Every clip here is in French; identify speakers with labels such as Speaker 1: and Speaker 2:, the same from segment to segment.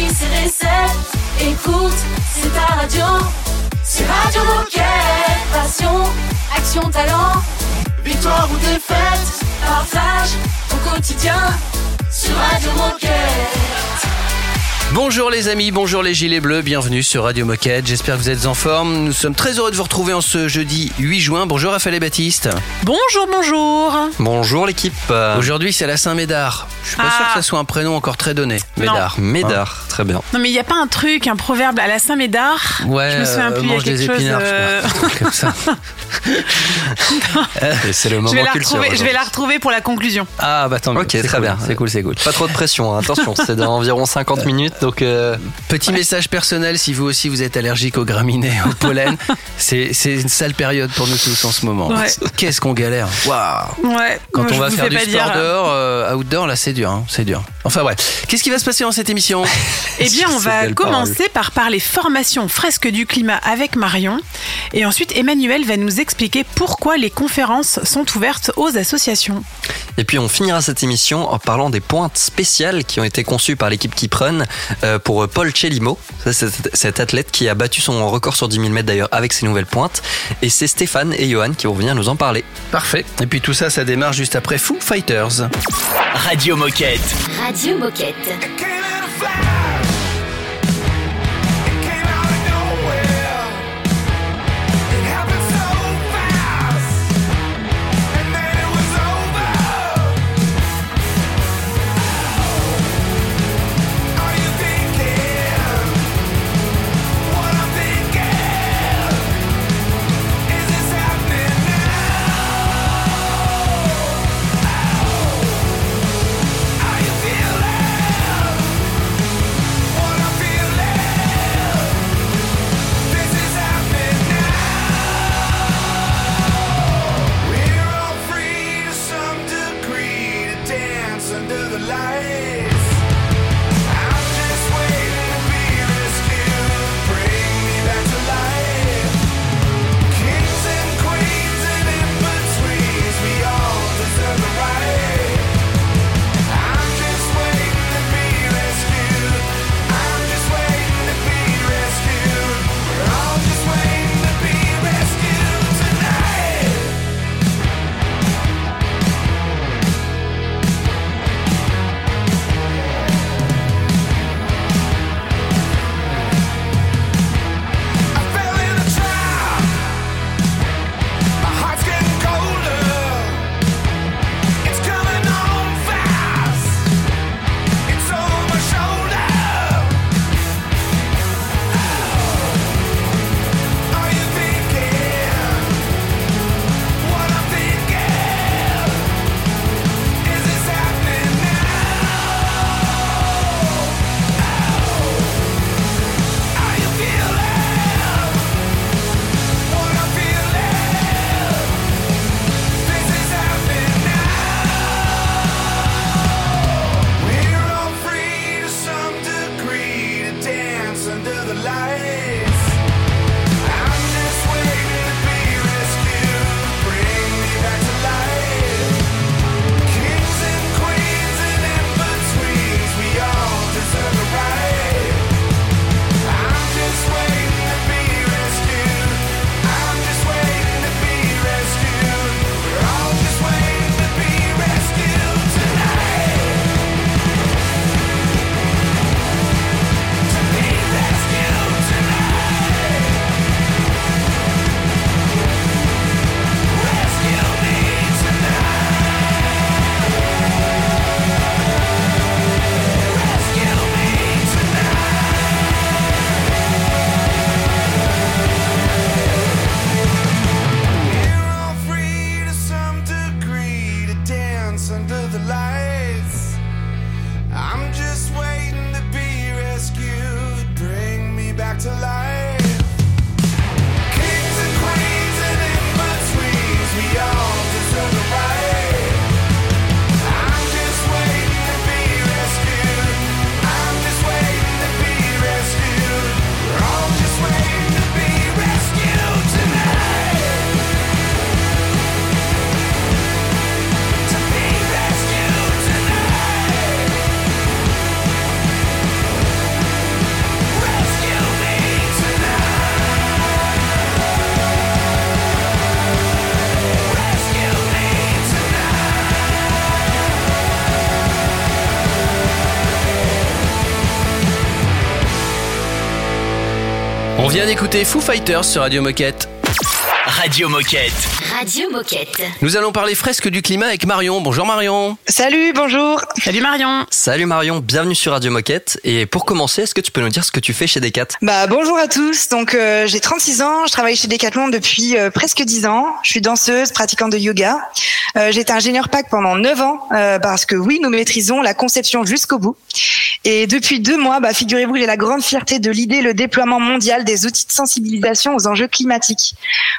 Speaker 1: Paris, c'est recette. Écoute, c'est ta radio. C'est Radio Moquette. Passion, action, talent. Victoire ou défaite, partage au quotidien sur Radio Moquette.
Speaker 2: Bonjour les amis, bonjour les gilets bleus, bienvenue sur Radio Moquette. J'espère que vous êtes en forme. Nous sommes très heureux de vous retrouver en ce jeudi 8 juin. Bonjour Raphaël et Baptiste.
Speaker 3: Bonjour, bonjour.
Speaker 4: Bonjour l'équipe.
Speaker 2: Aujourd'hui c'est la Saint-Médard. Je suis pas
Speaker 3: Ah.
Speaker 2: sûr que ça soit un prénom encore très donné. Médard.
Speaker 4: Médard, très bien.
Speaker 3: Non mais il n'y a pas un truc, un proverbe à la Saint-Médard
Speaker 2: Ouais,
Speaker 3: Je me souviens
Speaker 2: euh,
Speaker 3: plus, il y a
Speaker 2: mange des
Speaker 3: quelque chose,
Speaker 2: épinards, je
Speaker 3: euh,
Speaker 2: comme ça.
Speaker 4: C'est le moment
Speaker 3: Je vais, la
Speaker 4: culture.
Speaker 3: je vais la retrouver pour la conclusion.
Speaker 2: Ah bah tant mieux.
Speaker 4: Ok, très
Speaker 2: cool,
Speaker 4: bien.
Speaker 2: C'est cool, c'est cool.
Speaker 4: Pas trop de pression, hein. attention, c'est dans environ 50 minutes, donc euh,
Speaker 2: Petit message personnel, si vous aussi vous êtes allergique aux graminées, au pollen, c'est une sale période pour nous tous en ce moment.
Speaker 3: Ouais.
Speaker 2: Qu'est-ce qu'on galère? Waouh.
Speaker 3: Ouais.
Speaker 2: Quand
Speaker 3: moi,
Speaker 2: on va faire du sport
Speaker 3: dire.
Speaker 2: dehors, euh, outdoor, là c'est dur, hein, c'est dur. Enfin bref, qu'est-ce qui va se passer dans cette émission?
Speaker 3: Eh bien, on va commencer par parler formation fresque du climat avec Marion. Et ensuite, Emmanuel va nous expliquer pourquoi les conférences sont ouvertes aux associations.
Speaker 4: Et puis on finira cette émission en parlant des pointes spéciales qui ont été conçues par l'équipe euh, pour Paul Chelimo, Ça, c'est cet athlète qui a battu son record sur 10 000 mètres d'ailleurs avec ses nouvelles pointes. Et c'est Stéphane et Johan qui vont venir nous en parler.
Speaker 2: Parfait. Et puis tout ça, ça démarre juste après Foo Fighters.
Speaker 5: Radio Moquette.
Speaker 6: Radio Moquette.
Speaker 2: D'écouter Foo Fighters sur Radio Moquette.
Speaker 5: Radio Moquette.
Speaker 7: Radio Moquette.
Speaker 2: Nous allons parler fresque du climat avec Marion. Bonjour Marion.
Speaker 8: Salut, bonjour.
Speaker 3: Salut Marion.
Speaker 4: Salut Marion, bienvenue sur Radio Moquette. Et pour commencer, est-ce que tu peux nous dire ce que tu fais chez Decat?
Speaker 8: Bah bonjour à tous. Donc euh, j'ai 36 ans, je travaille chez Decathlon depuis euh, presque 10 ans. Je suis danseuse, pratiquante de yoga. Euh, J'étais ingénieur PAC pendant 9 ans euh, parce que oui, nous maîtrisons la conception jusqu'au bout. Et depuis deux mois, bah, figurez-vous, j'ai la grande fierté de l'idée le déploiement mondial des outils de sensibilisation aux enjeux climatiques.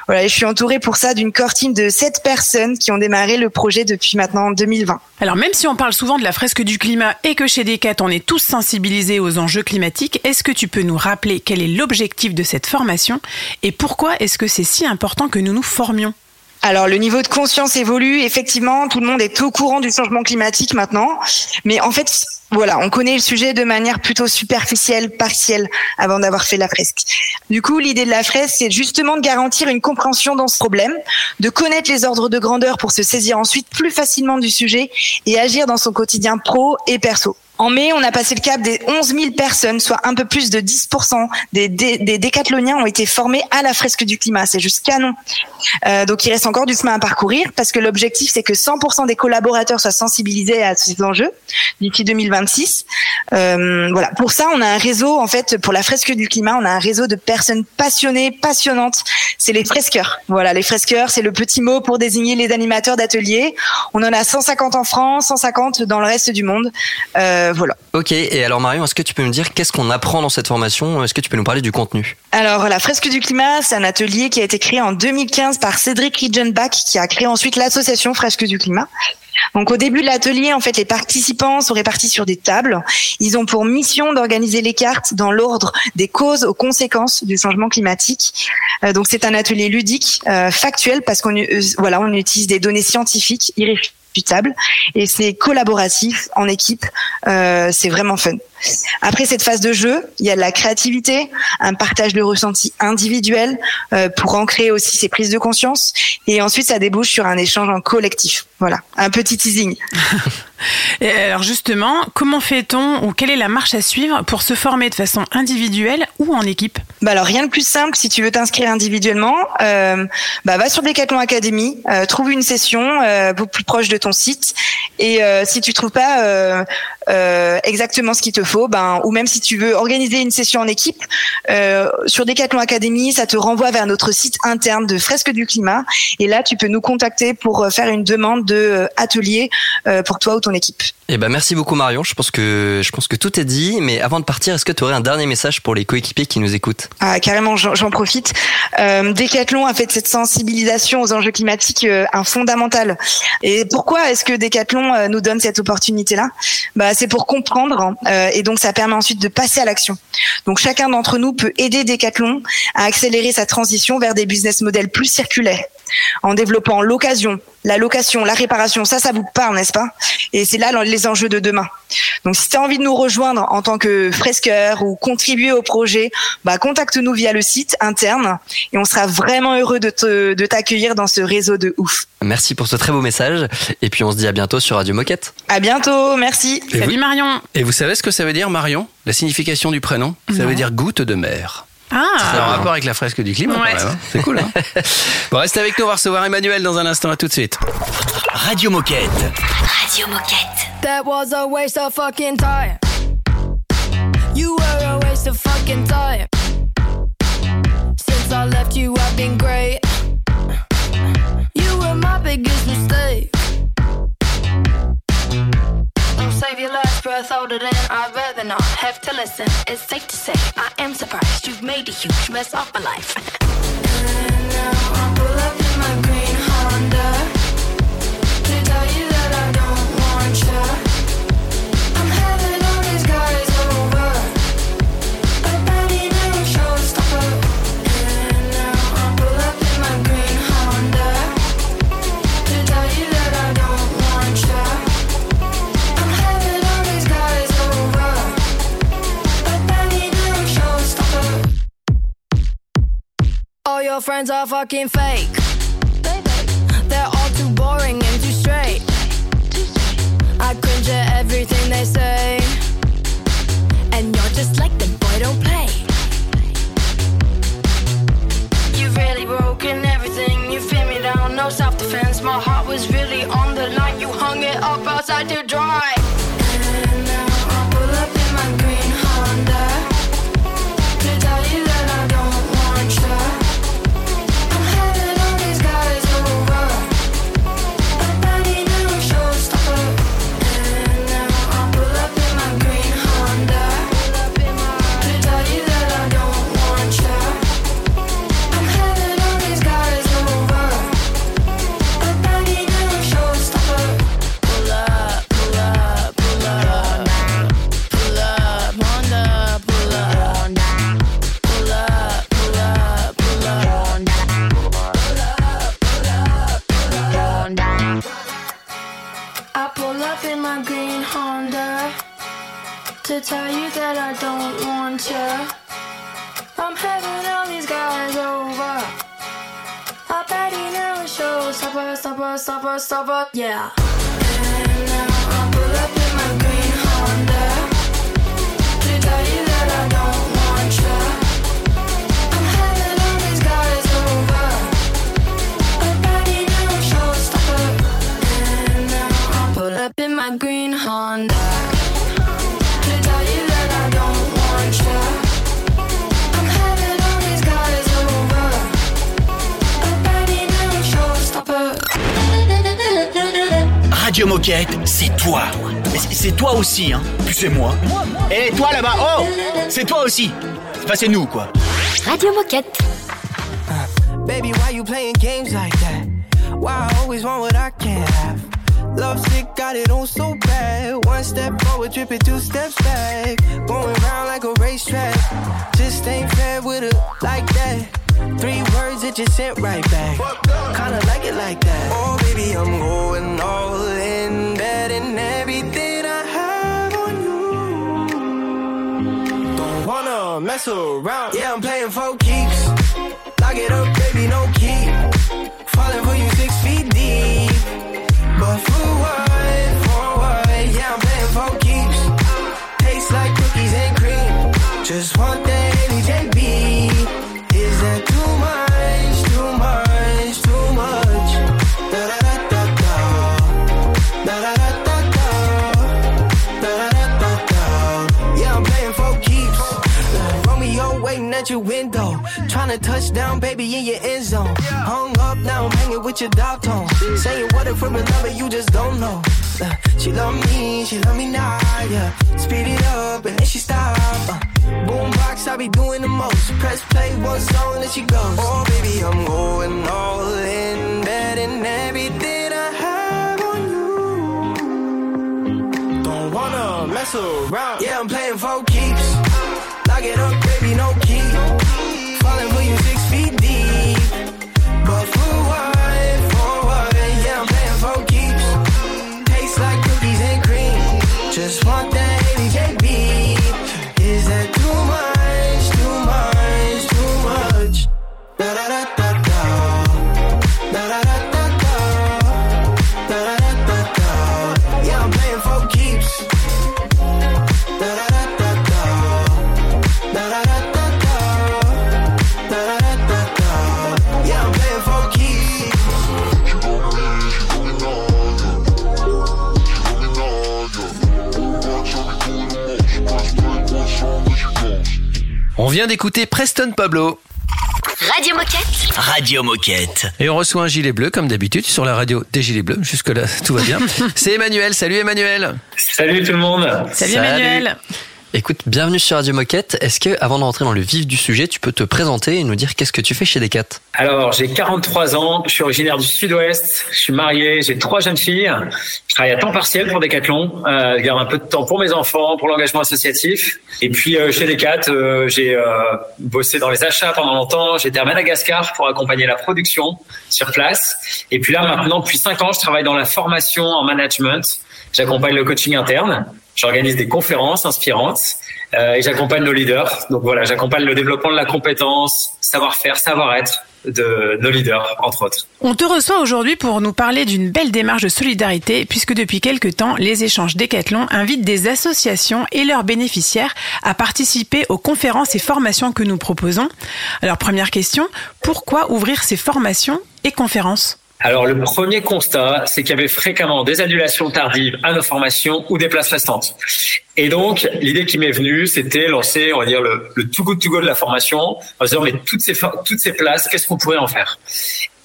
Speaker 8: Voilà, je suis entourée pour ça d'une core team de 7 personnes qui ont démarré le projet depuis maintenant 2020.
Speaker 3: Alors même si on parle souvent de la fresque du climat et que chez Decat on est tous sensibilisés aux enjeux climatiques, est-ce que tu peux nous rappeler quel est l'objectif de cette formation et pourquoi est-ce que c'est si important que nous nous formions?
Speaker 8: Alors le niveau de conscience évolue, effectivement, tout le monde est au courant du changement climatique maintenant, mais en fait, voilà, on connaît le sujet de manière plutôt superficielle, partielle, avant d'avoir fait la fresque. Du coup, l'idée de la fresque, c'est justement de garantir une compréhension dans ce problème, de connaître les ordres de grandeur pour se saisir ensuite plus facilement du sujet et agir dans son quotidien pro et perso. En mai, on a passé le cap des 11 000 personnes, soit un peu plus de 10% des, des, des décathloniens ont été formés à la fresque du climat. C'est juste canon. Euh, donc, il reste encore du chemin à parcourir parce que l'objectif, c'est que 100% des collaborateurs soient sensibilisés à ces enjeux d'ici 2026. Euh, voilà. Pour ça, on a un réseau, en fait, pour la fresque du climat, on a un réseau de personnes passionnées, passionnantes. C'est les fresqueurs. Voilà, les fresqueurs, c'est le petit mot pour désigner les animateurs d'ateliers. On en a 150 en France, 150 dans le reste du monde. Euh, voilà.
Speaker 4: Ok, et alors Marion, est-ce que tu peux me dire qu'est-ce qu'on apprend dans cette formation? Est-ce que tu peux nous parler du contenu?
Speaker 8: Alors, la fresque du climat, c'est un atelier qui a été créé en 2015 par Cédric Ridgenbach, qui a créé ensuite l'association Fresque du climat. Donc au début de l'atelier, en fait, les participants sont répartis sur des tables. Ils ont pour mission d'organiser les cartes dans l'ordre des causes aux conséquences du changement climatique. Euh, donc c'est un atelier ludique, euh, factuel, parce qu'on euh, voilà, on utilise des données scientifiques irréfutables et c'est collaboratif en équipe. Euh, c'est vraiment fun. Après cette phase de jeu, il y a de la créativité, un partage de ressentis individuels euh, pour ancrer aussi ses prises de conscience, et ensuite ça débouche sur un échange en collectif. Voilà, un petit teasing.
Speaker 3: Alors justement, comment fait-on ou quelle est la marche à suivre pour se former de façon individuelle ou en équipe?
Speaker 8: Bah alors rien de plus simple si tu veux t'inscrire individuellement, euh, bah va sur Decathlon Academy, euh, trouve une session euh, plus proche de ton site, et euh, si tu trouves pas exactement ce qu'il te faut, ben ou même si tu veux organiser une session en équipe, sur Decathlon Academy, ça te renvoie vers notre site interne de Fresque du climat, et là tu peux nous contacter pour faire une demande de atelier pour toi ou ton équipe.
Speaker 4: Eh ben merci beaucoup Marion, je pense que je pense que tout est dit, mais avant de partir, est-ce que tu aurais un dernier message pour les coéquipiers qui nous écoutent?
Speaker 8: Ah, carrément, j'en profite. Euh, Decathlon a fait de cette sensibilisation aux enjeux climatiques euh, un fondamental. Et pourquoi est-ce que Decathlon euh, nous donne cette opportunité-là? Bah, c'est pour comprendre, euh, et donc ça permet ensuite de passer à l'action. Donc chacun d'entre nous peut aider Decathlon à accélérer sa transition vers des business models plus circulaires en développant l'occasion, la location, la réparation. Ça, ça vous parle, n'est-ce pas? Et c'est là les enjeux de demain. Donc, si tu as envie de nous rejoindre en tant que fresqueur ou contribuer au projet, bah, contacte-nous via le site interne et on sera vraiment heureux de te- de t'accueillir dans ce réseau de ouf.
Speaker 4: Merci pour ce très beau message, et puis on se dit à bientôt sur Radio Moquette.
Speaker 8: À bientôt, merci.
Speaker 2: Et
Speaker 3: Salut
Speaker 2: vous,
Speaker 3: Marion
Speaker 2: et vous savez ce que ça veut dire Marion? La signification du prénom? Ça
Speaker 3: Non.
Speaker 2: veut dire goutte de mer.
Speaker 3: Ah
Speaker 2: C'est en rapport avec la fresque du climat
Speaker 3: Ouais.
Speaker 2: hein. C'est cool. Hein bon, restez avec nous, on va recevoir Emmanuel dans un instant. À tout de suite.
Speaker 5: Radio Moquette.
Speaker 7: Radio Moquette.
Speaker 9: That was a waste of fucking time. You were a waste of fucking time. Since I left you, I've been great. Than I'd rather not have to listen. It's safe to say I am surprised you've made a huge mess of my life. all your friends are fucking fake. They're all too boring and too straight. I cringe at everything they say. And you're just like the boy, don't play. You've really broken everything. You feel me down, no self defense. My heart was really on the line. You hung it up outside your door. To tell you that I don't want you. I'm having all these guys over. I bet he never shows. Stopper, stopper, stopper, stopper, yeah. And now I pull
Speaker 5: Radio Moquette, c'est toi. Mais c'est- c'est toi aussi, hein. Puis c'est moi. Et toi là-bas, oh C'est toi aussi. Enfin, c'est nous, quoi.
Speaker 10: Radio Moquette.
Speaker 11: Baby, why you playing games like that? Why I always want what I can't have? Love sick, got it on so bad. One step forward, tripping two steps back. Going round like a racetrack. Just ain't fair with it like that. Three words that you sent right back. Kinda like it like that. Oh, baby, I'm going all in, betting everything I have on you. Don't wanna mess around. Yeah, I'm playing for keeps. Lock it up, baby, no key. Falling for you six feet deep. Yeah, I'm playing for keeps. Tastes like cookies and cream. Just. Is that too much? Too much? Too much? Da da da. Da da da da da. Da da da da da. Yeah, I'm playing for keeps. Romeo waiting at your window. Trying to touch down, baby, in your end zone. Hung up, now I'm hanging with your dog tone. Saying what if we're in love and you just don't know. Uh, she love me, she love me now, yeah. Speed it up and then she stop. Uh, boombox, I be doing the most. Press play, one song, then she goes. Oh, baby, I'm going all in, betting everything I have on you. Don't wanna mess around. Yeah, I'm playing for keeps. Lock it up,
Speaker 2: vient d'écouter Preston Pablo.
Speaker 10: Radio Moquette.
Speaker 5: Radio Moquette.
Speaker 2: Et on reçoit un gilet bleu, comme d'habitude, sur la radio des gilets bleus. Jusque-là, tout va bien. C'est Emmanuel. Salut Emmanuel.
Speaker 12: Salut tout le monde.
Speaker 3: Salut,
Speaker 2: Salut.
Speaker 3: Emmanuel.
Speaker 4: Écoute, bienvenue sur Radio Moquette. Est-ce que, avant de rentrer dans le vif du sujet, tu peux te présenter et nous dire qu'est-ce que tu fais chez Decat?
Speaker 12: Alors, j'ai 43 ans, je suis originaire du Sud-Ouest, je suis marié, j'ai trois jeunes filles, je travaille à temps partiel pour Decathlon, euh, je garde un peu de temps pour mes enfants, pour l'engagement associatif. Et puis euh, chez Decat, euh, j'ai euh, bossé dans les achats pendant longtemps, j'étais à Madagascar pour accompagner la production sur place. Et puis là, maintenant, depuis cinq ans, je travaille dans la formation en management. J'accompagne le coaching interne, j'organise des conférences inspirantes euh, et j'accompagne nos leaders. Donc voilà, j'accompagne le développement de la compétence, savoir-faire, savoir-être de nos leaders, entre autres.
Speaker 3: On te reçoit aujourd'hui pour nous parler d'une belle démarche de solidarité, puisque depuis quelques temps, les échanges Décathlon invitent des associations et leurs bénéficiaires à participer aux conférences et formations que nous proposons. Alors première question, pourquoi ouvrir ces formations et conférences?
Speaker 12: Alors le premier constat, c'est qu'il y avait fréquemment des annulations tardives à nos formations ou des places restantes. Et donc l'idée qui m'est venue, c'était lancer, on va dire le, le tout good to go de la formation, en se disant mais toutes ces toutes ces places, qu'est-ce qu'on pourrait en faire?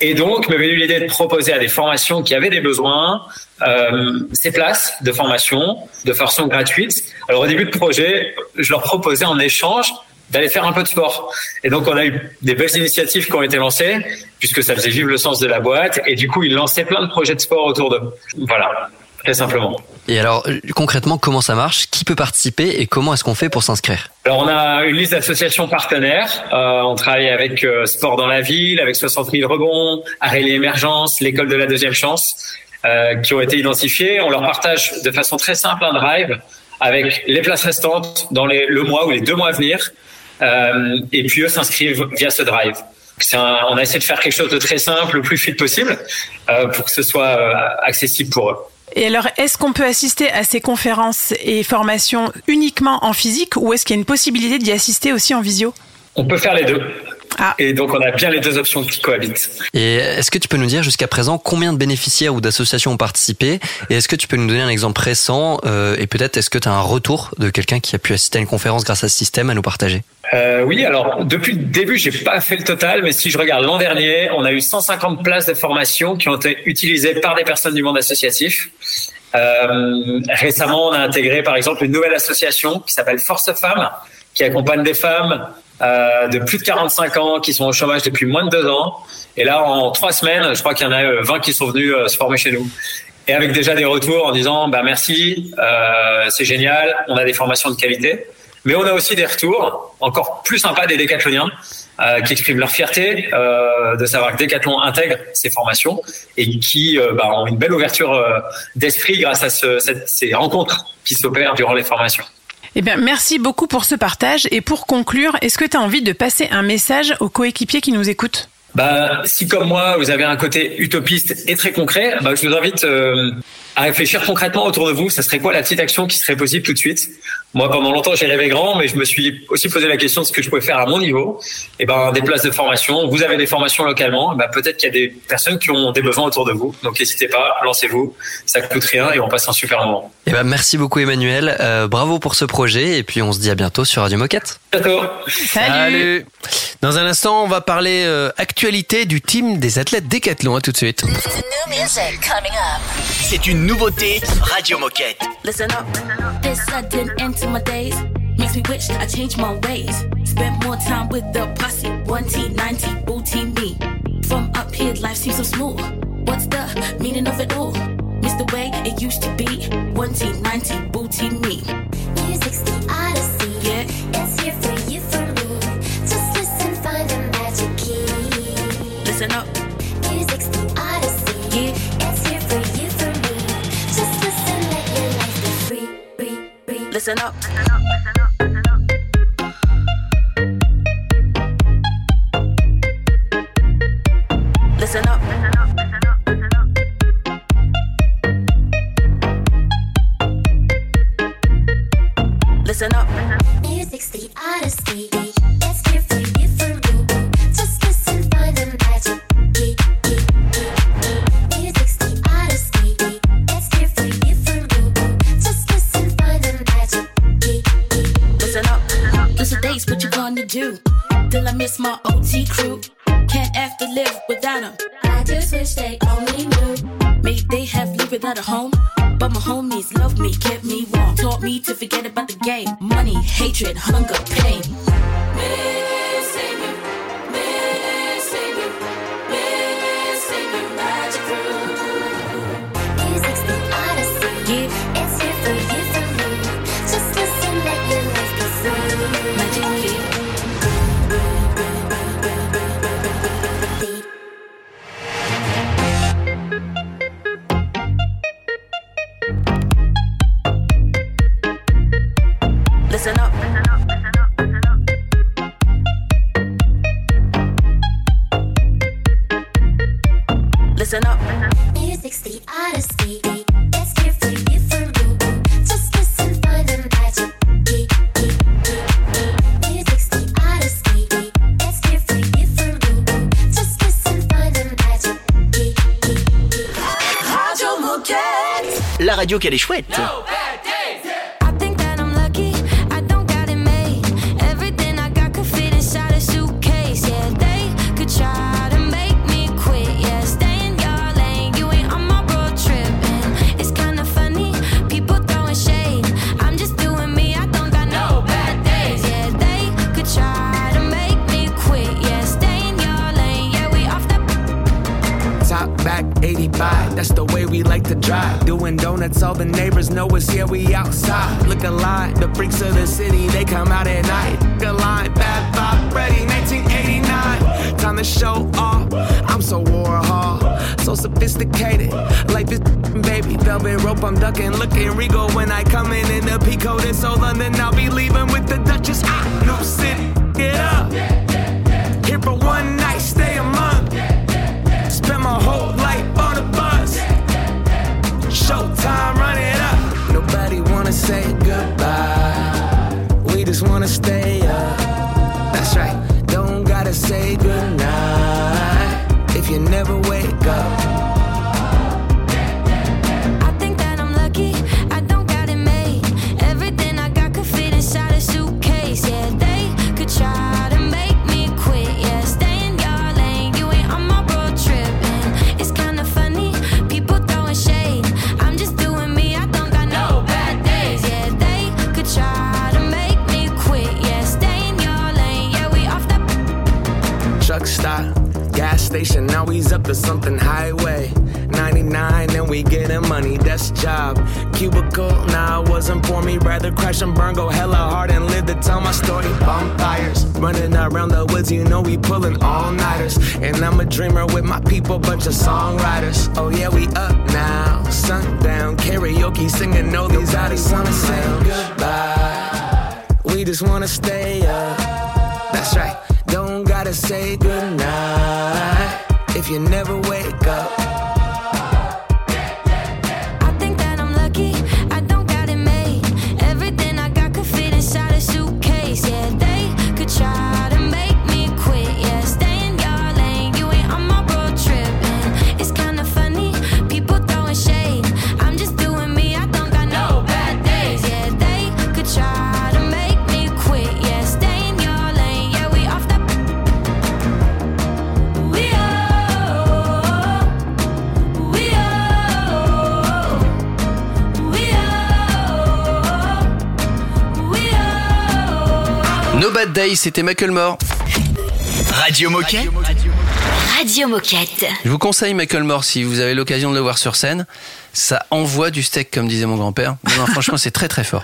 Speaker 12: Et donc m'est venue l'idée de proposer à des formations qui avaient des besoins euh, ces places de formation de façon gratuite. Alors au début de projet, je leur proposais en échange d'aller faire un peu de sport. Et donc, on a eu des belles initiatives qui ont été lancées, puisque ça faisait vivre le sens de la boîte. Et du coup, ils lançaient plein de projets de sport autour d'eux. Voilà, très simplement.
Speaker 4: Et alors, concrètement, comment ça marche? Qui peut participer et comment est-ce qu'on fait pour s'inscrire?
Speaker 12: Alors, on a une liste d'associations partenaires. Euh, on travaille avec euh, Sport dans la ville, avec 60 000 rebonds, Arrêt Émergence, l'école de la deuxième chance, euh, qui ont été identifiés. On leur partage de façon très simple un drive avec les places restantes dans les, le mois ou les deux mois à venir. Euh, et puis eux s'inscrivent via ce drive. Un, on a essayé de faire quelque chose de très simple, le plus fluide possible, euh, pour que ce soit euh, accessible pour eux.
Speaker 3: Et alors, est-ce qu'on peut assister à ces conférences et formations uniquement en physique ou est-ce qu'il y a une possibilité d'y assister aussi en visio?
Speaker 12: On peut faire les deux. Ah. Et donc on a bien les deux options qui cohabitent.
Speaker 4: Et est-ce que tu peux nous dire jusqu'à présent combien de bénéficiaires ou d'associations ont participé? Et est-ce que tu peux nous donner un exemple récent euh, Et peut-être est-ce que tu as un retour de quelqu'un qui a pu assister à une conférence grâce à ce système à nous partager?
Speaker 12: Euh, Oui, alors depuis le début, j'ai pas fait le total, mais si je regarde l'an dernier, on a eu 150 places de formation qui ont été utilisées par des personnes du monde associatif. Euh, récemment, on a intégré par exemple une nouvelle association qui s'appelle Force Femmes, qui accompagne des femmes euh, de plus de 45 ans qui sont au chômage depuis moins de deux ans. Et là, en trois semaines, je crois qu'il y en a 20 qui sont venus euh, se former chez nous. Et avec déjà des retours en disant, bah merci, euh, c'est génial, on a des formations de qualité. Mais on a aussi des retours encore plus sympas des décathloniens euh, qui expriment leur fierté euh, de savoir que Decathlon intègre ces formations et qui euh, bah, ont une belle ouverture d'esprit grâce à ce, ces rencontres qui s'opèrent durant les formations.
Speaker 3: Eh bien, merci beaucoup pour ce partage. Et pour conclure, est-ce que tu as envie de passer un message aux coéquipiers qui nous écoutent?
Speaker 12: Bah, si comme moi, vous avez un côté utopiste et très concret, bah, je vous invite euh, à réfléchir concrètement autour de vous. Ça serait quoi la petite action qui serait possible tout de suite? Moi, pendant longtemps, j'ai rêvé grand, mais je me suis aussi posé la question de ce que je pouvais faire à mon niveau. Et eh ben, des places de formation. Vous avez des formations localement. Bah, peut-être qu'il y a des personnes qui ont des besoins autour de vous. Donc, n'hésitez pas, lancez-vous. Ça coûte rien et on passe un super moment.
Speaker 4: Et eh ben, merci beaucoup, Emmanuel. Euh, bravo pour ce projet. Et puis, on se dit à bientôt sur Radio Moquette.
Speaker 12: Bientôt.
Speaker 3: Salut.
Speaker 2: Dans un instant, on va parler euh, actualité du team des athlètes Décathlon. À tout de suite.
Speaker 5: C'est une nouveauté Radio Moquette.
Speaker 13: Listen up. This sudden end to my days makes me wish I changed my ways. Spent more time with the posse. 1T, 90, booty me. From up here, life seems so small. What's the meaning of it all? Miss the way it used to be. 1T, 90, booty me.
Speaker 14: Music's the odyssey.
Speaker 13: Yeah.
Speaker 14: It's here for you, for me. Just listen, find the magic key.
Speaker 13: Listen up.
Speaker 14: Listen
Speaker 13: up. Listen have lived without a home?
Speaker 15: Freaks of the city, they come out at night. Look line, bad vibe, ready, 1989. Time to show off, I'm so Warhol, so sophisticated. Life is baby, velvet rope, I'm ducking, looking regal when I come in in the Pico. This old London, I'll be leaving with the Duchess. Ah, New City, get up. Here for one night, stay a month. Spend my whole life on the bus. Showtime, run it up. Nobody wanna say something highway. 99 and we getting money, that's job. Cubicle, nah, it wasn't for me. Rather crash and burn, go hella hard and live to tell my story. Bonfires, running around the woods, you know we pulling all nighters. And I'm a dreamer with my people, bunch of songwriters. Oh yeah, we up now, sundown, karaoke, singing all these artists wanna say goodbye. We just wanna stay up. That's right. Don't gotta say goodnight if you never wake up.
Speaker 2: Day, c'était Macklemore.
Speaker 5: Radio Moquette.
Speaker 10: Radio Moquette.
Speaker 2: Je vous conseille Macklemore si vous avez l'occasion de le voir sur scène. Ça envoie du steak, comme disait mon grand-père. Non, non, franchement, c'est très très fort.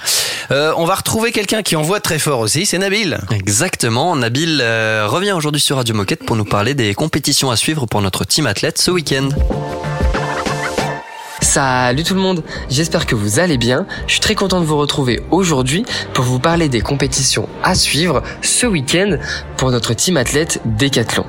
Speaker 2: Euh, on va retrouver quelqu'un qui envoie très fort aussi, c'est Nabil.
Speaker 4: Exactement, Nabil euh, revient aujourd'hui sur Radio Moquette pour nous parler des compétitions à suivre pour notre team athlète ce week-end.
Speaker 16: Salut tout le monde, j'espère que vous allez bien. Je suis très content de vous retrouver aujourd'hui pour vous parler des compétitions à suivre ce week-end pour notre team athlète Décathlon.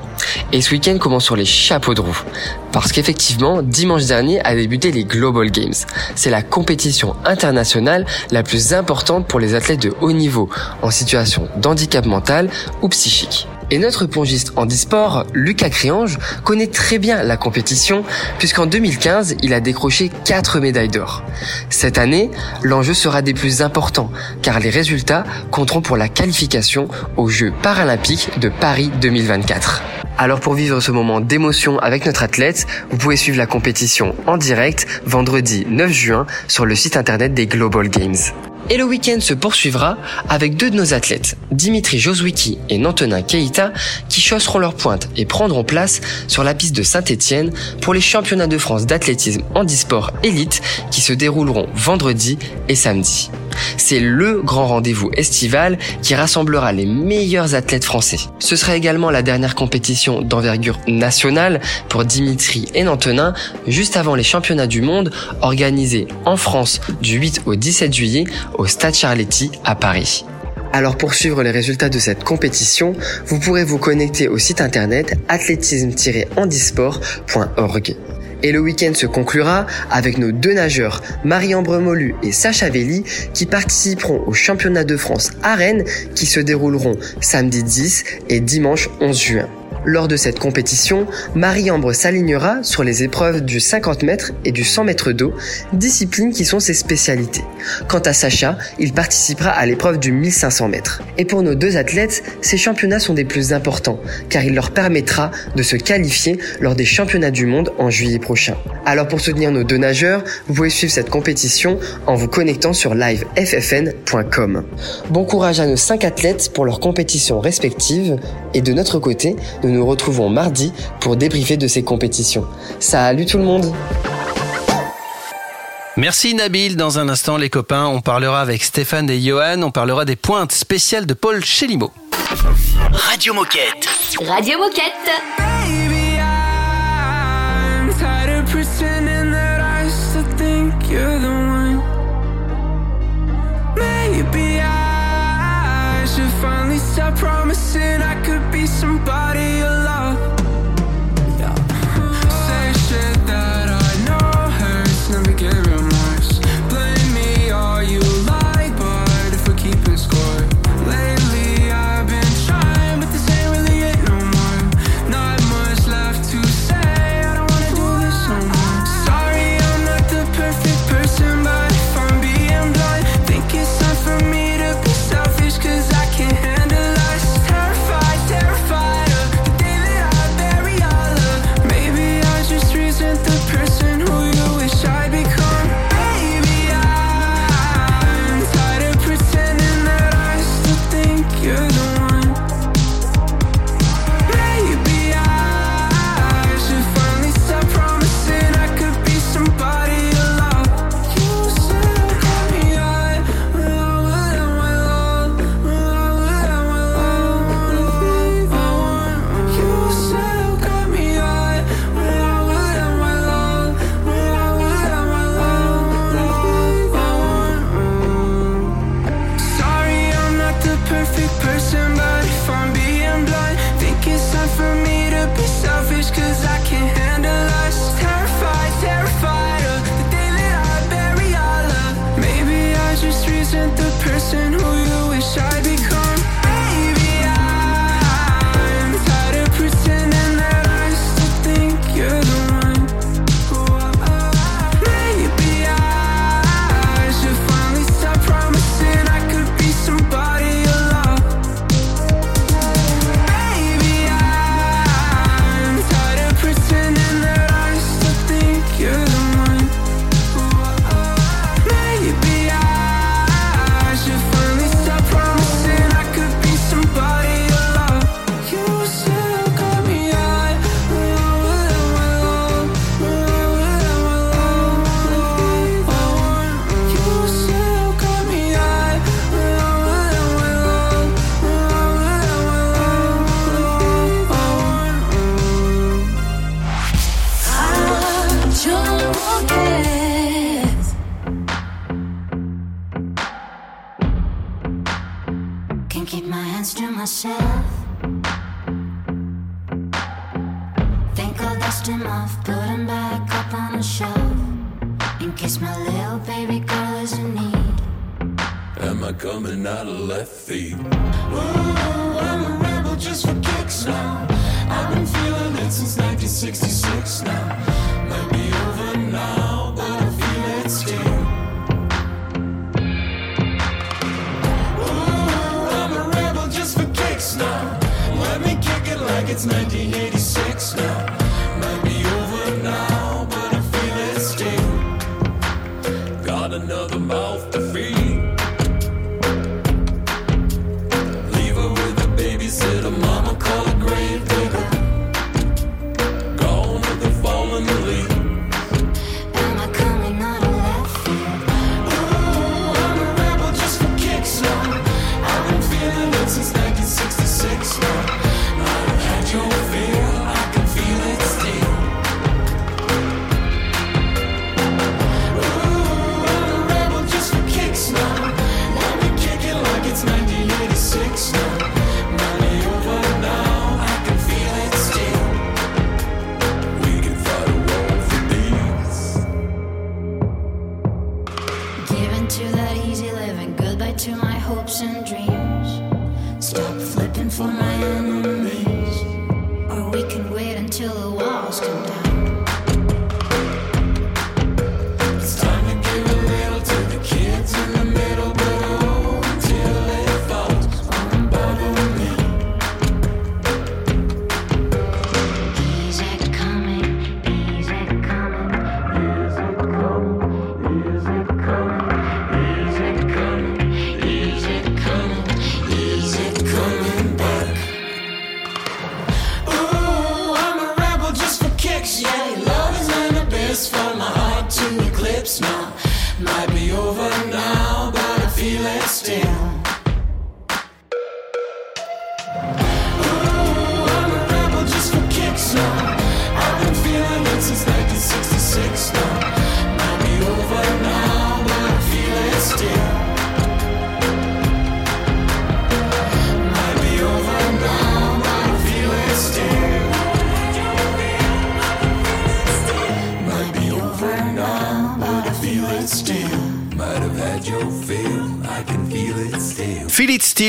Speaker 16: Et ce week-end commence sur les chapeaux de roue. Parce qu'effectivement, dimanche dernier a débuté les Global Games. C'est la compétition internationale la plus importante pour les athlètes de haut niveau en situation d'handicap mental ou psychique. Et notre pongiste en e-sport, Lucas Criange, connaît très bien la compétition puisqu'en 2015, il a décroché 4 médailles d'or. Cette année, l'enjeu sera des plus importants car les résultats compteront pour la qualification aux Jeux paralympiques de Paris 2024. Alors pour vivre ce moment d'émotion avec notre athlète, vous pouvez suivre la compétition en direct vendredi 9 juin sur le site internet des Global Games. Et le week-end se poursuivra avec deux de nos athlètes, Dimitri Joswicki et Nantenin Keita, qui chausseront leur pointe et prendront place sur la piste de Saint-Étienne pour les championnats de France d'athlétisme handisport élite qui se dérouleront vendredi et samedi. C'est le grand rendez-vous estival qui rassemblera les meilleurs athlètes français. Ce sera également la dernière compétition d'envergure nationale pour Dimitri et Nantenin juste avant les championnats du monde organisés en France du 8 au 17 juillet au Stade Charletti à Paris. Alors pour suivre les résultats de cette compétition, vous pourrez vous connecter au site internet athlétisme-handisport.org. Et le week-end se conclura avec nos deux nageurs, Marie-Ambre Molu et Sacha Velli, qui participeront aux championnats de France à Rennes qui se dérouleront samedi 10 et dimanche 11 juin. Lors de cette compétition, Marie-Ambre s'alignera sur les épreuves du 50 mètres et du 100 mètres d'eau, disciplines qui sont ses spécialités. Quant à Sacha, il participera à l'épreuve du 1500 mètres. Et pour nos deux athlètes, ces championnats sont des plus importants, car il leur permettra de se qualifier lors des championnats du monde en juillet prochain. Alors pour soutenir nos deux nageurs, vous pouvez suivre cette compétition en vous connectant sur liveffn.com. Bon courage à nos cinq athlètes pour leurs compétitions respectives, et de notre côté, nous nous retrouvons mardi pour débriefer de ces compétitions. Salut tout le monde
Speaker 2: Merci Nabil. Dans un instant, les copains, on parlera avec Stéphane et Johan, on parlera des pointes spéciales de Paul Chélimeau.
Speaker 5: Radio Moquette.
Speaker 7: Radio Moquette.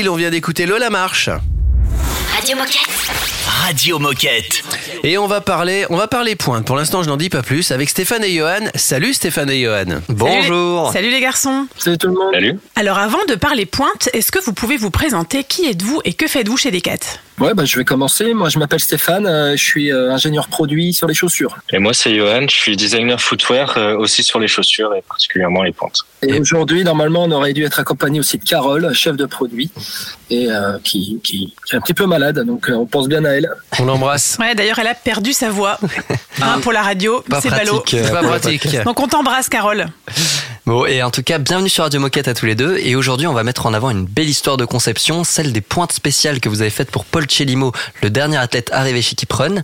Speaker 17: On
Speaker 2: vient d'écouter Lola Marche.
Speaker 11: Radio Moquette.
Speaker 5: Radio Moquette.
Speaker 2: Et on va parler, on va parler pointe. Pour l'instant, je n'en dis pas plus avec Stéphane et Johan. Salut Stéphane et Johan.
Speaker 4: Bonjour.
Speaker 3: Salut les garçons.
Speaker 18: Salut tout le monde.
Speaker 2: Salut.
Speaker 3: Alors avant de parler pointe, est-ce que vous pouvez vous présenter Qui êtes-vous et que faites-vous chez Decat?
Speaker 18: Ouais, bah, je vais commencer. Moi, je m'appelle Stéphane. euh, je suis euh, ingénieur produit sur les chaussures.
Speaker 19: Et moi, c'est Johan, je suis designer footwear euh, aussi sur les chaussures et particulièrement les pointes.
Speaker 18: Et aujourd'hui, normalement, on aurait dû être accompagné aussi de Carole, chef de produit, et euh, qui, qui, qui est un petit peu malade. Donc, euh, on pense bien à elle.
Speaker 2: On l'embrasse.
Speaker 3: Ouais, d'ailleurs, elle a perdu sa voix Hein, pour la radio.
Speaker 4: Pas
Speaker 3: C'est ballot.
Speaker 4: pas pratique.
Speaker 3: Donc on t'embrasse, Carole.
Speaker 4: Bon, et en tout cas, bienvenue sur Radio Moquette à tous les deux. Et aujourd'hui, on va mettre en avant une belle histoire de conception, celle des pointes spéciales que vous avez faites pour Paul Chelimo, le dernier athlète arrivé chez Keep Run.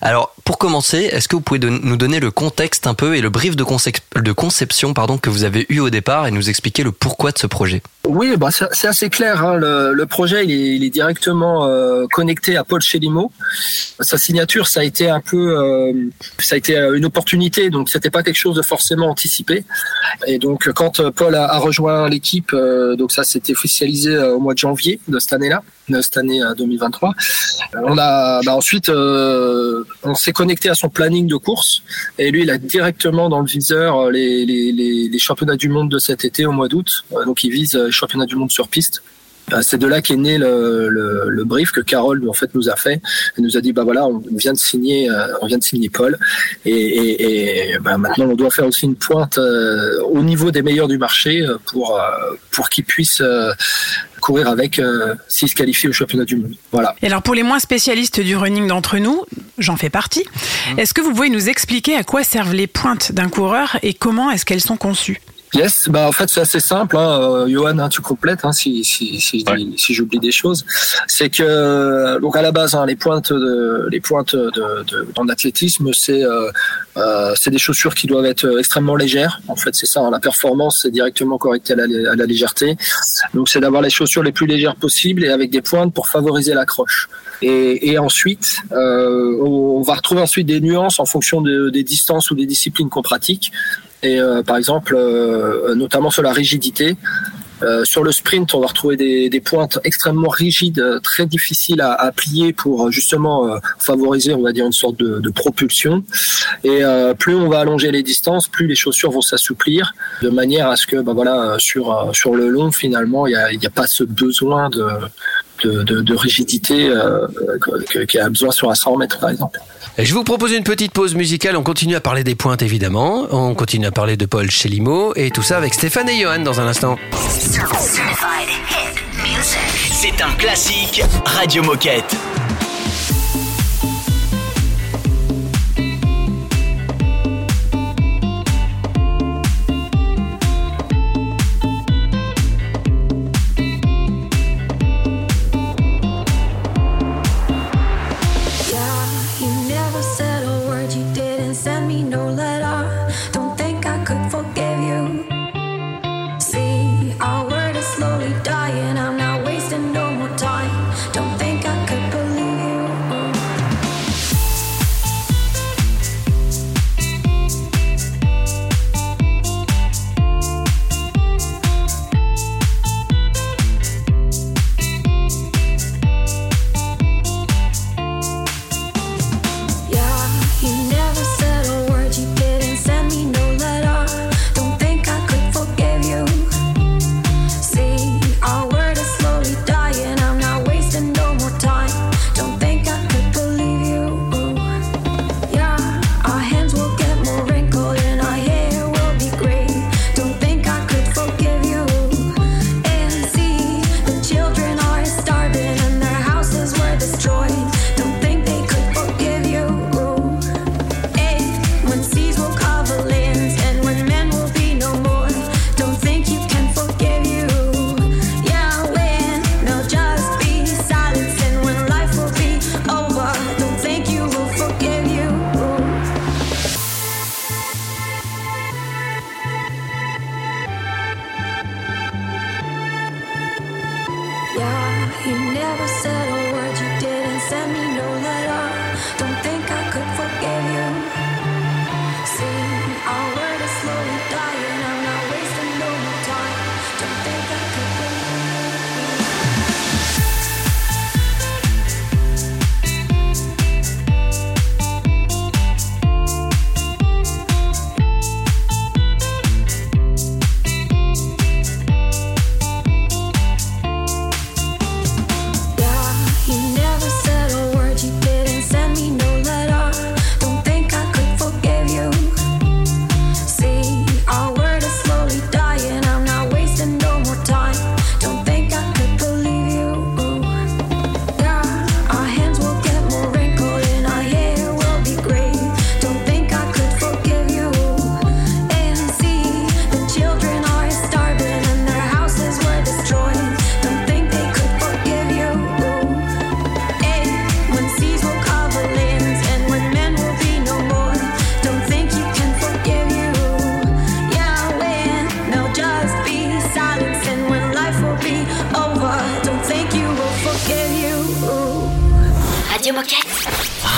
Speaker 4: Alors, pour commencer, est-ce que vous pouvez nous donner le contexte un peu et le brief de, concep- de conception que vous avez eu au départ et nous expliquer le pourquoi de ce projet?
Speaker 18: Oui, bah, c'est assez clair. hein. Le, projet, il est, directement euh, connecté à Paul Chelimo. Sa signature, ça a été un peu, euh, ça a été euh, une opportunité. Donc, c'était pas quelque chose de forcément anticipé. Et donc, quand Paul a, rejoint l'équipe, donc ça s'était officialisé au mois de janvier de cette année-là, de cette année euh, 2023. Euh, On a bah, ensuite, on s'est connecté à son planning de course. Et lui, il a directement dans le viseur euh, les, championnats du monde de cet été au mois d'août. Euh, Donc, il vise euh, les championnats du monde sur piste. Euh, C'est de là qu'est né le, le, le brief que Carole en fait nous a fait. Elle nous a dit bah voilà on vient de signer euh, on vient de signer Paul et, et, et bah, maintenant on doit faire aussi une pointe euh, au niveau des meilleurs du marché pour euh, pour qu'ils puissent euh, courir avec euh, s'ils se qualifient au championnat du monde. Voilà.
Speaker 3: Et alors pour les moins spécialistes du running d'entre nous, j'en fais partie, est-ce que vous pouvez nous expliquer à quoi servent les pointes d'un coureur et comment est-ce qu'elles sont conçues?
Speaker 18: Yes, bah en fait c'est assez simple. Hein. Euh, Johan, hein, tu complètes hein, si si si, si j'oublie des choses. C'est que donc à la base hein, les pointes de les pointes de, de dans l'athlétisme c'est euh, euh, c'est des chaussures qui doivent être extrêmement légères. En fait c'est ça. hein. La performance c'est directement correctée à la, à la légèreté. Donc c'est d'avoir les chaussures les plus légères possibles et avec des pointes pour favoriser l'accroche. Et, et ensuite, euh, on on va retrouver ensuite des nuances en fonction de- des distances ou des disciplines qu'on pratique. Et euh, par exemple, euh, notamment sur la rigidité. Euh, sur le sprint, on va retrouver des, pointes extrêmement rigides, très difficiles à, plier pour justement favoriser, on va dire, une sorte de, propulsion. Et plus on va allonger les distances, plus les chaussures vont s'assouplir, de manière à ce que, bah voilà, sur sur le long, finalement, il n'y y a pas ce besoin de de, de, de rigidité euh, a besoin sur un 100 mètres, par exemple.
Speaker 2: Et Je vous propose une petite pause musicale. On continue à parler des pointes évidemment. On continue à parler de Paul Chelimo et tout ça avec Stéphane et Johan dans un instant.
Speaker 5: C'est un classique Radio Moquette.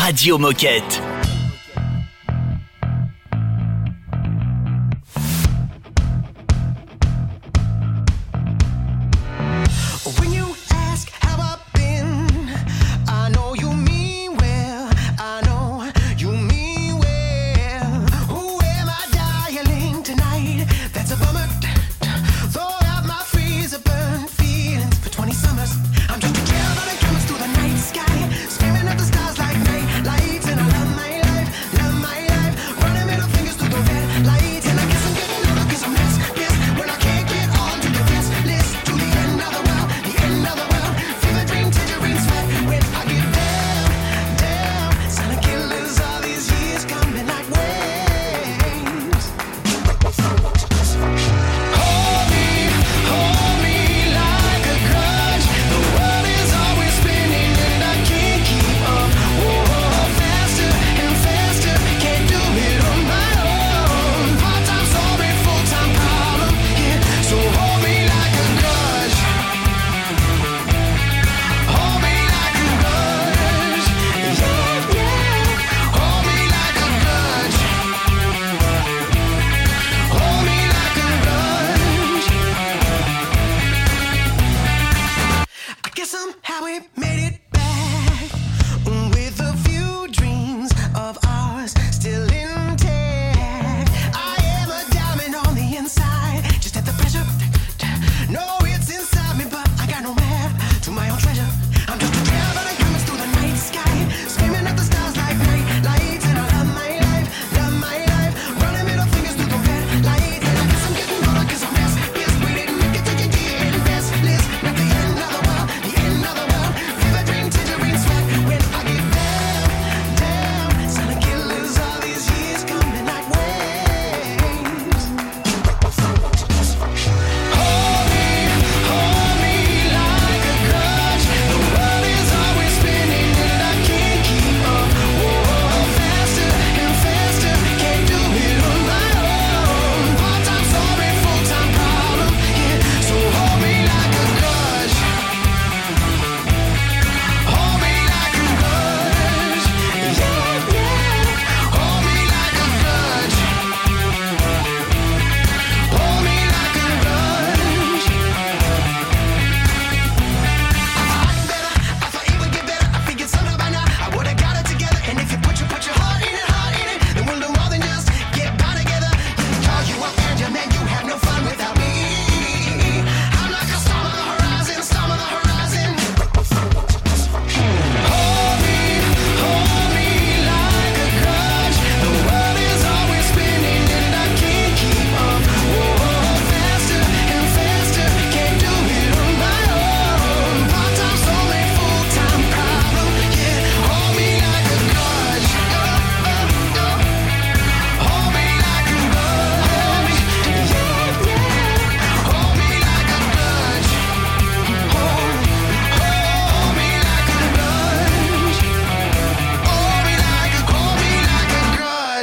Speaker 11: Radio Moquette.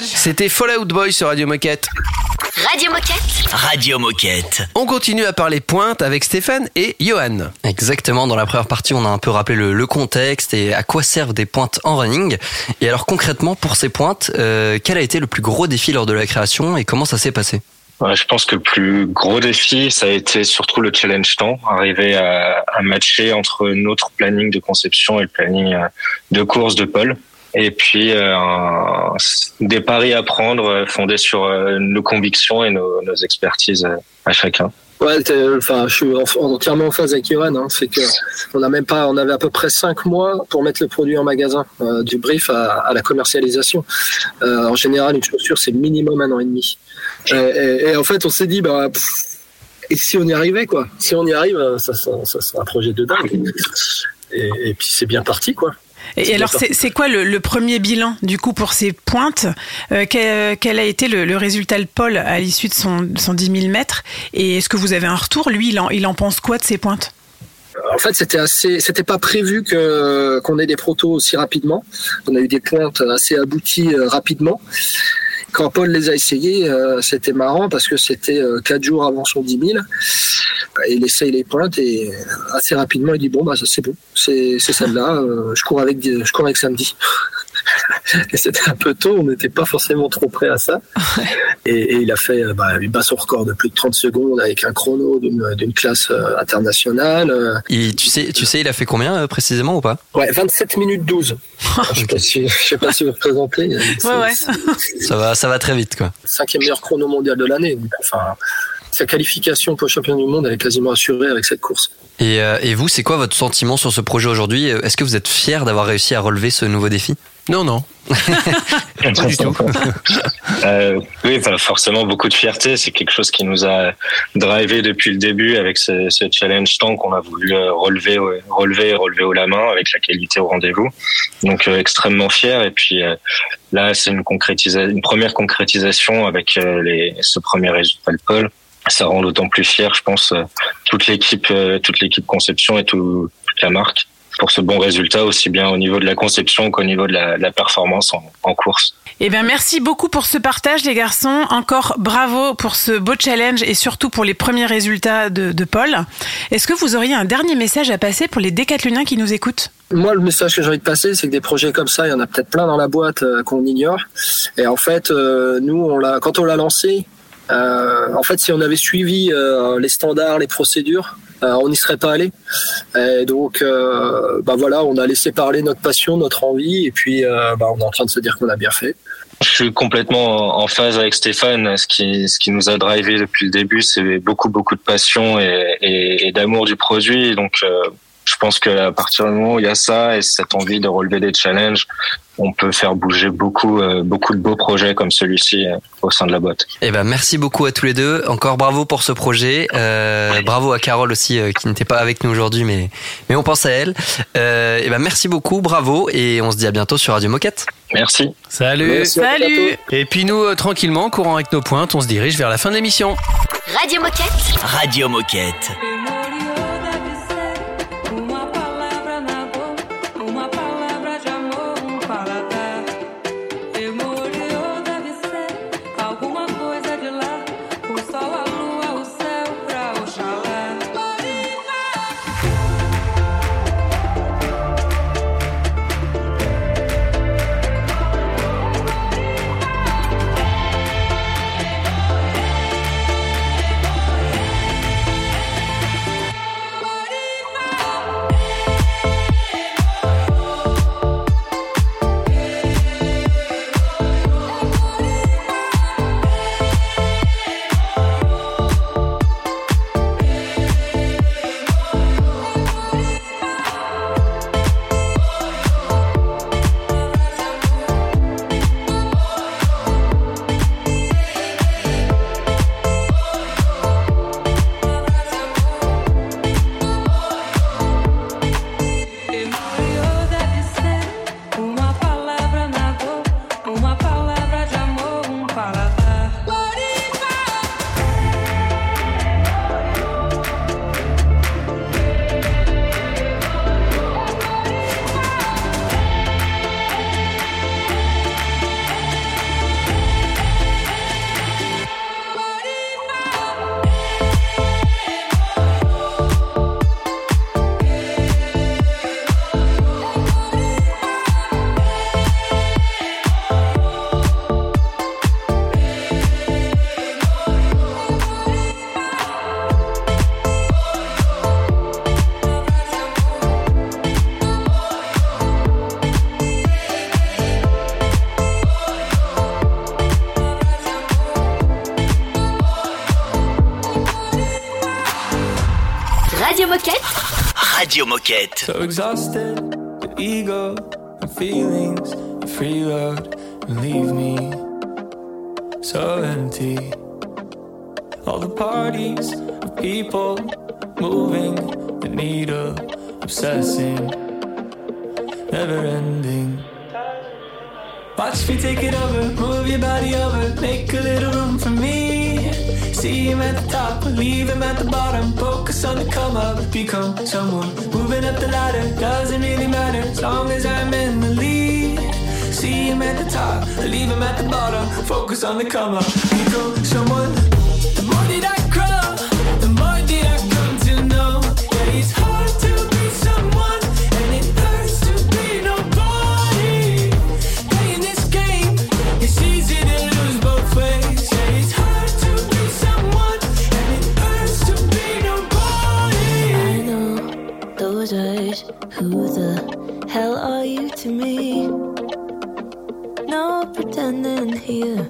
Speaker 2: C'était Fallout Boy sur Radio Moquette.
Speaker 11: Radio Moquette.
Speaker 5: Radio Moquette.
Speaker 2: On continue à parler pointe avec Stéphane et Johan.
Speaker 4: Exactement, dans la première partie, on a un peu rappelé le, le contexte et à quoi servent des pointes en running. Et alors concrètement, pour ces pointes, euh, quel a été le plus gros défi lors de la création et comment ça s'est passé?
Speaker 19: Ouais, je pense que le plus gros défi, ça a été surtout le challenge temps, arriver à, à matcher entre notre planning de conception et le planning euh, de course de Paul. Et puis euh, des paris à prendre euh, fondés sur euh, nos convictions et nos, expertises à chacun.
Speaker 18: Ouais, enfin, je suis en- entièrement en phase avec Johan. Hein, c'est que on même pas, on avait à peu près cinq mois pour mettre le produit en magasin, du brief à, la commercialisation. En général, une chaussure, c'est minimum un an et demi. Et, en fait, on s'est dit, bah, et si on y arrivait, quoi? Si on y arrive, ça, ça, ça sera un projet de dingue. Et, et puis c'est bien parti, quoi.
Speaker 3: Et alors, c'est quoi le, le premier bilan du coup pour ces pointes Euh, quel, quel a été le, le résultat de Paul à l'issue de son, son 10 000 mètres Et est-ce que vous avez un retour Lui, il en, il en pense quoi de ces pointes
Speaker 18: En fait, c'était assez, c'était pas prévu que qu'on ait des protos aussi rapidement. On a eu des pointes assez abouties euh, rapidement. Quand Paul les a essayés, euh, c'était marrant parce que c'était euh, quatre jours avant son 10 000. Il essaye les pointes et euh, assez rapidement il dit bon bah ça, c'est bon, c'est celle-là. je cours avec je cours avec samedi. et c'était un peu tôt, on n'était pas forcément trop prêt à ça. Et, et il a fait, euh, bah, il bat son record de plus de 30 secondes avec un chrono d'une classe euh, internationale. euh,
Speaker 4: Et tu sais, tu sais, il a fait combien euh, précisément ou pas?
Speaker 18: Ouais, 27 minutes 12. je sais pas si, je sais pas si vous représentez.
Speaker 4: Ça va, ça va très vite quoi.
Speaker 18: Cinquième meilleur chrono mondial de l'année. Enfin, sa qualification pour le champion du monde, elle est quasiment assurée avec cette course.
Speaker 4: Et, euh, et vous, c'est quoi votre sentiment sur ce projet aujourd'hui? Est-ce que vous êtes fier d'avoir réussi à relever ce nouveau défi?
Speaker 2: Non, non.
Speaker 19: Pas du tout. Euh, oui, enfin, forcément beaucoup de fierté. C'est quelque chose qui nous a drivé depuis le début avec ce, ce challenge temps qu'on a voulu euh, relever, relever, relever haut la main avec la qualité au rendez-vous. Donc euh, extrêmement fier. Et puis euh, là, c'est une première concrétisation avec euh, les, ce premier résultat de Paul. Ça rend d'autant plus fier, je pense, euh, toute l'équipe, euh, toute l'équipe conception et tout, toute la marque pour ce bon résultat, aussi bien au niveau de la conception qu'au niveau de la, de la performance en, en course.
Speaker 3: Eh bien, merci beaucoup pour ce partage, les garçons. Encore bravo pour ce beau challenge et surtout pour les premiers résultats de, de Paul. Est-ce que vous auriez un dernier message à passer pour les décathloniens qui nous écoutent?
Speaker 18: Moi, le message que j'ai envie de passer, c'est que des projets comme ça, il y en a peut-être plein dans la boîte euh, qu'on ignore. Et en fait, euh, nous, on l'a, quand on l'a lancé, euh, en fait, si on avait suivi euh, les standards, les procédures, euh, on n'y serait pas allé. Donc, bah voilà, on a laissé parler notre passion, notre envie, et puis bah, on est en train de se dire qu'on a bien fait.
Speaker 19: Je suis complètement en phase avec Stéphane. Ce qui, ce qui nous a drivé depuis le début, c'est beaucoup, beaucoup de passion et, et, d'amour du produit. Donc, je pense qu'à partir du moment où il y a ça et cette envie de relever des challenges, on peut faire bouger beaucoup, euh, beaucoup de beaux projets comme celui-ci euh, au sein de la boîte.
Speaker 4: Eh ben, merci beaucoup à tous les deux. Encore bravo pour ce projet. Euh, bravo à Carole aussi, euh, qui n'était pas avec nous aujourd'hui, mais, mais on pense à elle. Euh, eh ben, merci beaucoup, bravo, et on se dit à bientôt sur Radio Moquette.
Speaker 19: Merci.
Speaker 2: Salut.
Speaker 3: Merci, Salut.
Speaker 2: Et puis nous, euh, tranquillement, courant avec nos pointes, on se dirige vers la fin de l'émission.
Speaker 11: Radio Moquette.
Speaker 5: Radio Moquette. Radio Moquette.
Speaker 20: So exhausted, the ego the feelings, the free load, and leave me so empty. All the parties of people moving the needle, obsessing, never ending. Watch me take it over, move your body over, make a little room for me. See him at the top, leave him at the bottom. Focus on the come up, become someone. Moving up the ladder, doesn't really matter as long as I'm in the lead. See him at the top, leave him at the bottom. Focus on the come up, become someone. The more that I
Speaker 17: Who the hell are you to me? No pretending here.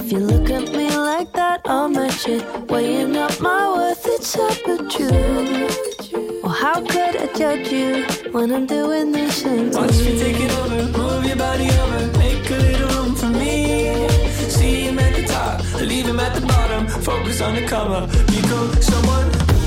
Speaker 17: If you look at me like that, I'll match it. Weighing up my worth, it's up with you. Well, how could I judge you when I'm doing this and
Speaker 20: Watch me take it over, move your body over, make a little room for me. See him at the top, leave him at the bottom. Focus on the come up, become someone.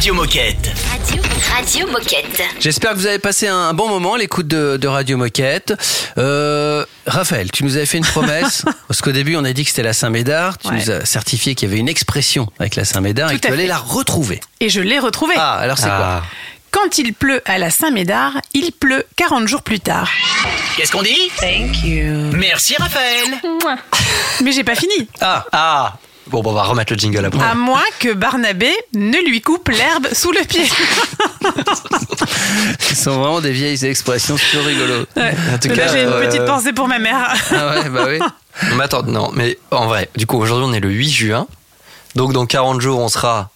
Speaker 5: Radio Moquette.
Speaker 11: Radio, Radio Moquette.
Speaker 2: J'espère que vous avez passé un bon moment à l'écoute de, de Radio Moquette. Euh, Raphaël, tu nous avais fait une promesse, parce qu'au début on a dit que c'était la Saint-Médard, tu
Speaker 3: Ouais.
Speaker 2: nous as certifié qu'il y avait une expression avec la Saint-Médard et que tu allais
Speaker 3: fait.
Speaker 2: la retrouver.
Speaker 3: Et je l'ai retrouvé.
Speaker 2: Ah, alors c'est quoi
Speaker 3: Quand il pleut à la Saint-Médard, il pleut 40 jours plus tard.
Speaker 5: Qu'est-ce qu'on dit
Speaker 3: Thank you.
Speaker 5: Merci Raphaël.
Speaker 3: Mais j'ai pas fini.
Speaker 2: Ah,
Speaker 4: ah Bon, bon, on va remettre le jingle après.
Speaker 3: À moins que Barnabé ne lui coupe l'herbe sous le pied.
Speaker 2: Ce sont vraiment des vieilles expressions sur rigolo.
Speaker 3: Ouais.
Speaker 4: En tout
Speaker 3: Là,
Speaker 4: cas,
Speaker 3: j'ai une
Speaker 4: euh,
Speaker 3: petite pensée pour ma mère.
Speaker 2: Ah ouais, bah oui.
Speaker 4: Mais attends, non, mais en vrai, du coup, aujourd'hui, on est le 8 juin. Donc, dans 40 jours, on sera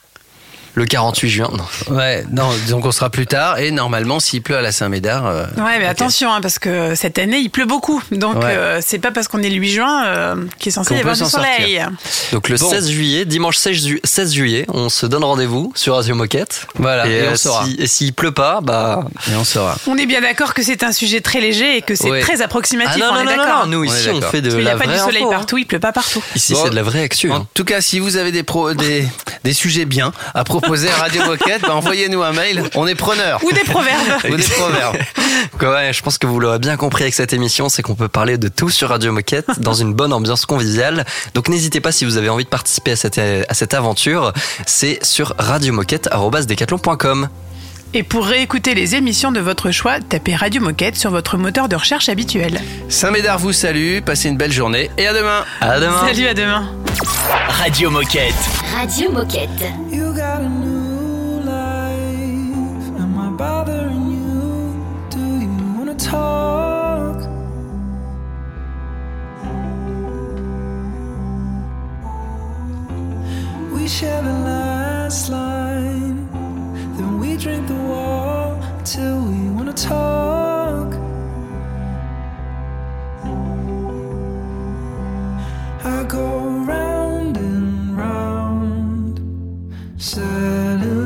Speaker 4: le 48 juin. Non.
Speaker 2: Ouais, non, donc on sera plus tard et normalement s'il pleut à la Saint-Médard. euh,
Speaker 3: Ouais, mais attention, hein, parce que cette année, il pleut beaucoup. Donc,
Speaker 2: Ouais.
Speaker 3: euh, c'est pas parce qu'on est le 8 juin euh, qu'il est censé y avoir du soleil.
Speaker 2: sortir.
Speaker 4: Donc, le
Speaker 2: Bon.
Speaker 4: 16 juillet, dimanche 16, ju- 16 juillet, on se donne rendez-vous sur Radio Moquette.
Speaker 2: Voilà, et on
Speaker 4: euh,
Speaker 2: saura.
Speaker 4: si- et s'il pleut pas, bah.
Speaker 2: Et on saura.
Speaker 3: On est bien d'accord que c'est un sujet très léger et que c'est
Speaker 4: Ouais.
Speaker 3: très approximatif.
Speaker 4: Ah non,
Speaker 3: on
Speaker 4: non,
Speaker 3: est
Speaker 4: non, non, nous,
Speaker 2: On
Speaker 4: ici, on
Speaker 2: d'accord.
Speaker 4: fait de
Speaker 3: Parce qu'il n'y
Speaker 4: la
Speaker 3: a pas
Speaker 4: vraie
Speaker 3: du soleil
Speaker 4: info, hein.
Speaker 3: partout, il pleut pas partout.
Speaker 4: Ici,
Speaker 2: Bon.
Speaker 4: c'est de la vraie actu.
Speaker 2: En
Speaker 4: hein.
Speaker 2: tout cas, si vous avez des, des, des sujets bien à proposer à Radio Moquette, bah, envoyez-nous un mail. On est preneurs.
Speaker 3: Ou des proverbes.
Speaker 2: Ou des proverbes.
Speaker 4: Ouais, je pense que vous l'aurez bien compris avec cette émission, c'est qu'on peut parler de tout sur Radio Moquette dans une bonne ambiance conviviale. Donc n'hésitez pas si vous avez envie de participer à cette, à cette aventure, c'est sur radiomoquette.com.
Speaker 3: Et pour réécouter les émissions de votre choix, tapez Radio Moquette sur votre moteur de recherche habituel.
Speaker 2: Saint-Médard vous salue, passez une belle journée et à demain.
Speaker 4: À demain.
Speaker 3: Salut, à demain.
Speaker 5: Radio Moquette.
Speaker 11: Radio Moquette.
Speaker 20: You got a new
Speaker 7: life. Am I bothering you? Do you talk? We last life. We drink the till we wanna talk. I go round and round, satellite.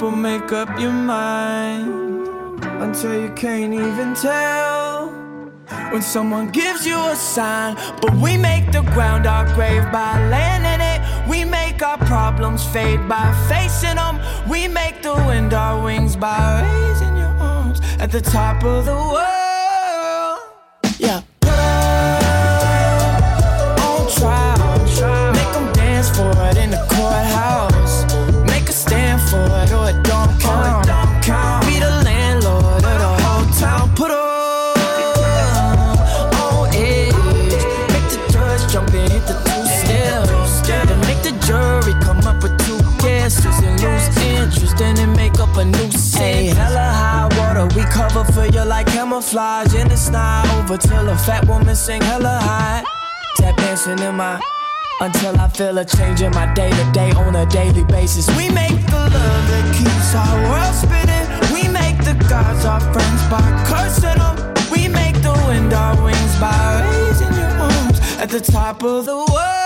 Speaker 7: People make up your mind until you can't even tell. When someone gives you a sign, but we make the ground our grave by laying in it. We make our problems fade by facing them. We make the wind our wings by raising your arms at the top of the world. You like camouflage. And it's not over till a fat woman sing hella high. Tap dancing in my until I feel a change in my day to day on a daily basis. We make the love that keeps our world spinning. We make the gods our friends by cursing them. We make the wind our wings by raising your arms at the top of the world.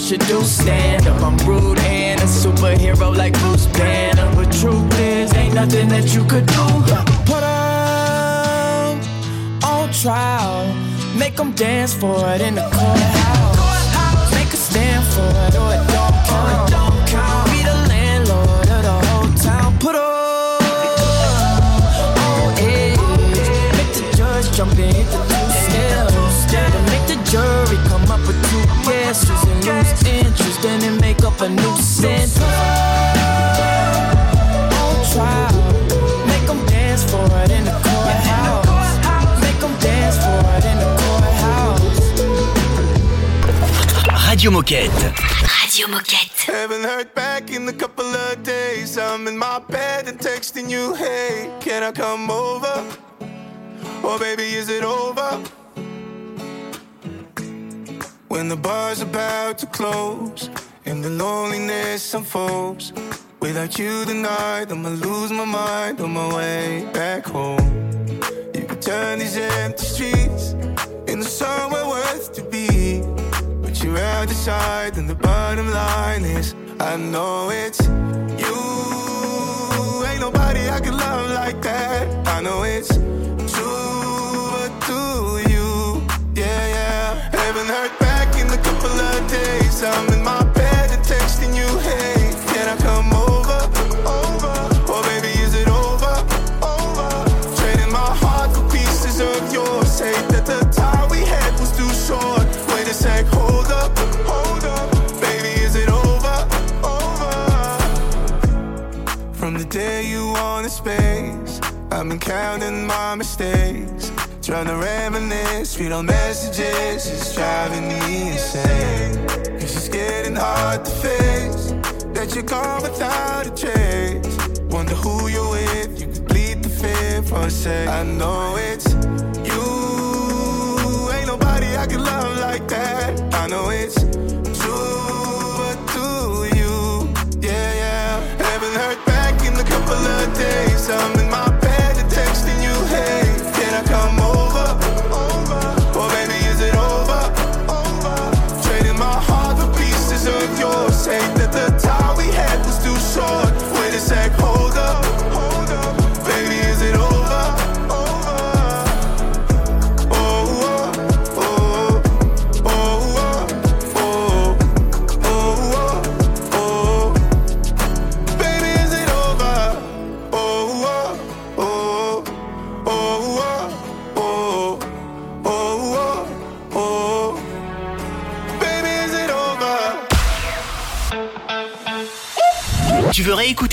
Speaker 7: Should do stand up. I'm rude and a superhero like Bruce Banner. But truth is, ain't nothing that you could do. Put Put 'em on trial. Make 'em dance for it in the courthouse. Make a stand for it or it don't count. Be the landlord of the whole town. On edge.
Speaker 20: jump and hit the two steps. To make the jury guesses and lose interest, then make up a new sentence. On trial, make 'em dance for it in the courthouse. Make 'em dance for it in the courthouse.
Speaker 5: Radio Moquette.
Speaker 11: Radio Moquette.
Speaker 6: Haven't heard back in a couple of days. I'm in my bed and texting you, hey, can I come over? Or baby, is it over? When the bar's about to close and the loneliness unfolds. Without you tonight, I'ma lose my mind on my way back home. You could turn these empty streets into somewhere worth to be. But you're out the side, and the bottom line is I know it's you. Ain't nobody I can love like that. I know it's true, days. I'm in my bed and texting you, hey, can I come over? Over. Or baby, is it over? Over. Trading my heart for pieces of yours. Say that the time we had was too short. Wait a sec, hold up, hold up. Baby, is it over? Over. From the day you wanted space, I've been counting my mistakes. Trying to reminisce, read all messages, it's driving me insane. Cause it's getting hard to face that you're gone without a trace. Wonder who you're with, you bleed the fear for a sec. I know it's you, ain't nobody I can love like that. I know it's true, but do you? Yeah, yeah. Haven't heard back in a couple of days. I'm in my bed